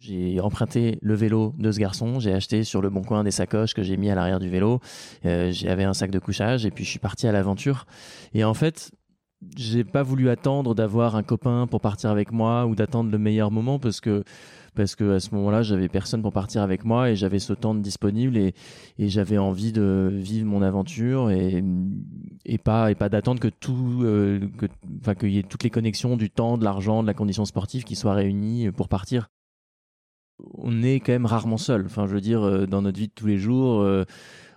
J'ai emprunté le vélo de ce garçon, j'ai acheté sur le bon coin des sacoches que j'ai mis à l'arrière du vélo, euh, j'avais un sac de couchage et puis je suis parti à l'aventure. Et en fait, j'ai pas voulu attendre d'avoir un copain pour partir avec moi ou d'attendre le meilleur moment parce que parce que à ce moment-là j'avais personne pour partir avec moi et j'avais ce temps disponible et, et j'avais envie de vivre mon aventure et, et pas et pas d'attendre que tout euh, que enfin qu'il y ait toutes les connexions du temps de l'argent de la condition sportive qui soient réunies pour partir on est quand même rarement seul. Enfin, je veux dire, euh, dans notre vie de tous les jours, euh,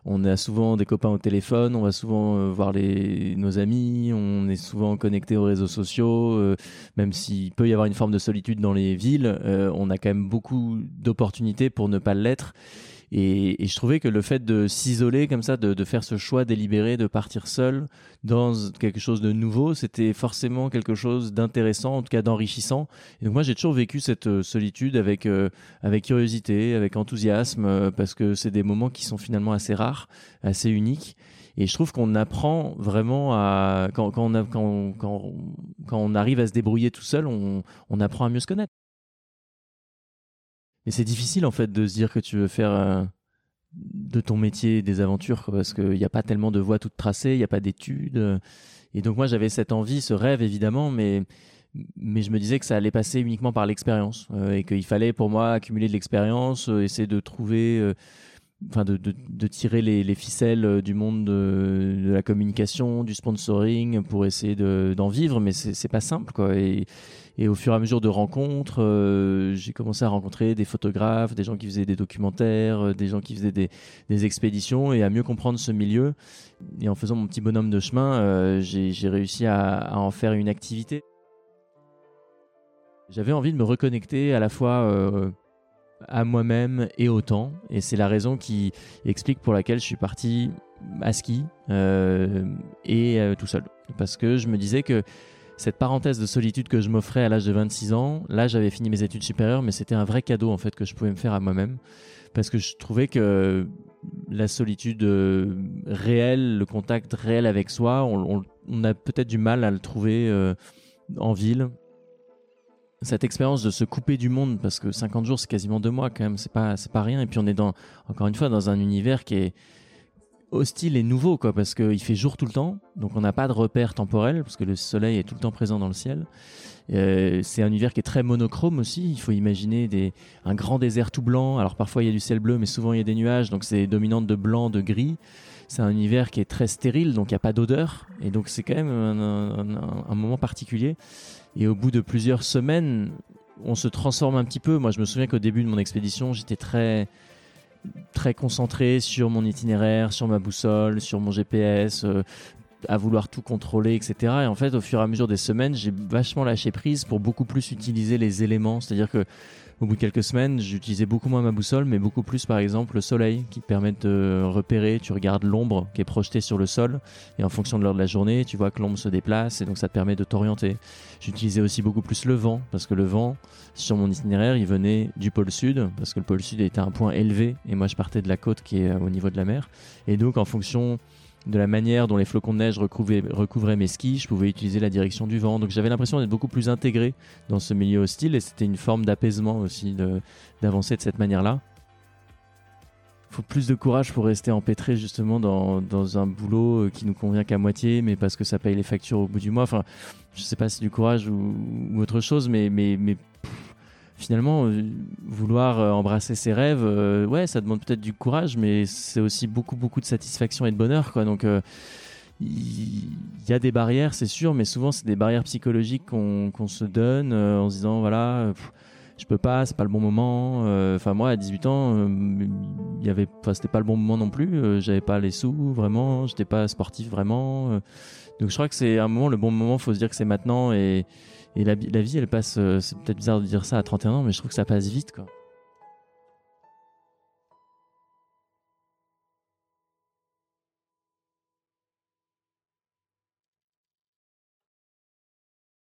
on a souvent des copains au téléphone, on va souvent euh, voir nos amis, on est souvent connecté aux réseaux sociaux, même s'il peut y avoir une forme de solitude dans les villes, on a quand même beaucoup d'opportunités pour ne pas l'être. Et, je trouvais que le fait de s'isoler comme ça, de, faire ce choix délibéré de partir seul dans quelque chose de nouveau, c'était forcément quelque chose d'intéressant, en tout cas d'enrichissant. Et donc moi, j'ai toujours vécu cette euh, solitude avec euh, avec curiosité, avec enthousiasme, euh, parce que c'est des moments qui sont finalement assez rares, assez uniques. Et je trouve qu'on apprend vraiment à quand, quand, on quand, quand on arrive à se débrouiller tout seul, on, on apprend à mieux se connaître. Mais c'est difficile en fait de se dire que tu veux faire euh, de ton métier des aventures parce qu'il n'y a pas tellement de voies toutes tracées, il n'y a pas d'études. Euh. et donc moi j'avais cette envie, ce rêve évidemment, mais mais je me disais que ça allait passer uniquement par l'expérience euh, et qu'il fallait pour moi accumuler de l'expérience, essayer de trouver enfin de, de, tirer les, les, ficelles du monde de, la communication, du sponsoring pour essayer d'en vivre, mais c'est pas simple quoi. Et, au fur et à mesure de rencontres, euh, j'ai commencé à rencontrer des photographes, des gens qui faisaient des documentaires, euh, des gens qui faisaient des, expéditions et à mieux comprendre ce milieu. Et en faisant mon petit bonhomme de chemin, euh, j'ai réussi à, en faire une activité. J'avais envie de me reconnecter à la fois à moi-même et au temps. Et c'est la raison qui explique pour laquelle je suis parti à ski et tout seul. Parce que je me disais que cette parenthèse de solitude que je m'offrais à l'âge de 26 ans, là j'avais fini mes études supérieures, mais c'était un vrai cadeau en fait que je pouvais me faire à moi-même. Parce que je trouvais que la solitude euh, réelle, le contact réel avec soi, on, a peut-être du mal à le trouver euh, en ville cette expérience de se couper du monde parce que 50 jours c'est quasiment deux mois quand même c'est pas pas rien et puis on est dans encore une fois dans un univers qui est hostile et nouveau quoi parce qu'il fait jour tout le temps donc on n'a pas de repère temporel parce que le soleil est tout le temps présent dans le ciel. Euh, c'est un univers qui est très monochrome aussi il faut imaginer un grand désert tout blanc. Alors parfois il y a du ciel bleu mais souvent il y a des nuages donc c'est dominante de blanc de gris. C'est un univers qui est très stérile donc il n'y a pas d'odeur et donc c'est quand même un moment particulier. Et au bout de plusieurs semaines, on se transforme un petit peu. Moi, je me souviens qu'au début de mon expédition, j'étais très très concentré sur mon itinéraire, sur ma boussole, sur mon GPS, euh, à vouloir tout contrôler, etc. Et en fait, au fur et à mesure des semaines, j'ai vachement lâché prise pour beaucoup plus utiliser les éléments. C'est-à-dire que au bout de quelques semaines, j'utilisais beaucoup moins ma boussole, mais beaucoup plus, par exemple, le soleil, qui permet de repérer. Tu regardes l'ombre qui est projetée sur le sol, et en fonction de l'heure de la journée, tu vois que l'ombre se déplace, et donc ça te permet de t'orienter. J'utilisais aussi beaucoup plus le vent, parce que le vent, sur mon itinéraire, il venait du pôle sud, parce que le pôle sud était un point élevé, et moi je partais de la côte qui est au niveau de la mer. Et donc, en fonction de la manière dont les flocons de neige recouvraient, mes skis, je pouvais utiliser la direction du vent. Donc j'avais l'impression d'être beaucoup plus intégré dans ce milieu hostile et c'était une forme d'apaisement aussi d'avancer de, cette manière-là. Il faut plus de courage pour rester empêtré justement dans, un boulot qui nous convient qu'à moitié, mais parce que ça paye les factures au bout du mois. Enfin, je sais pas si c'est du courage ou, autre chose, mais finalement, euh, vouloir euh, embrasser ses rêves, euh, ouais, ça demande peut-être du courage, mais c'est aussi beaucoup, beaucoup de satisfaction et de bonheur, quoi. Donc, il y a des barrières, c'est sûr, mais souvent, c'est des barrières psychologiques qu'on qu se donne en se disant, voilà, je peux pas, c'est pas le bon moment. Enfin, moi, à 18 ans, il y avait, c'était pas le bon moment non plus. J'avais pas les sous, vraiment. J'étais pas sportif, vraiment. donc, je crois que c'est un moment, le bon moment, faut se dire que c'est maintenant et, et la, la, vie, elle passe, euh, c'est peut-être bizarre de dire ça à 31 ans, mais je trouve que ça passe vite, quoi.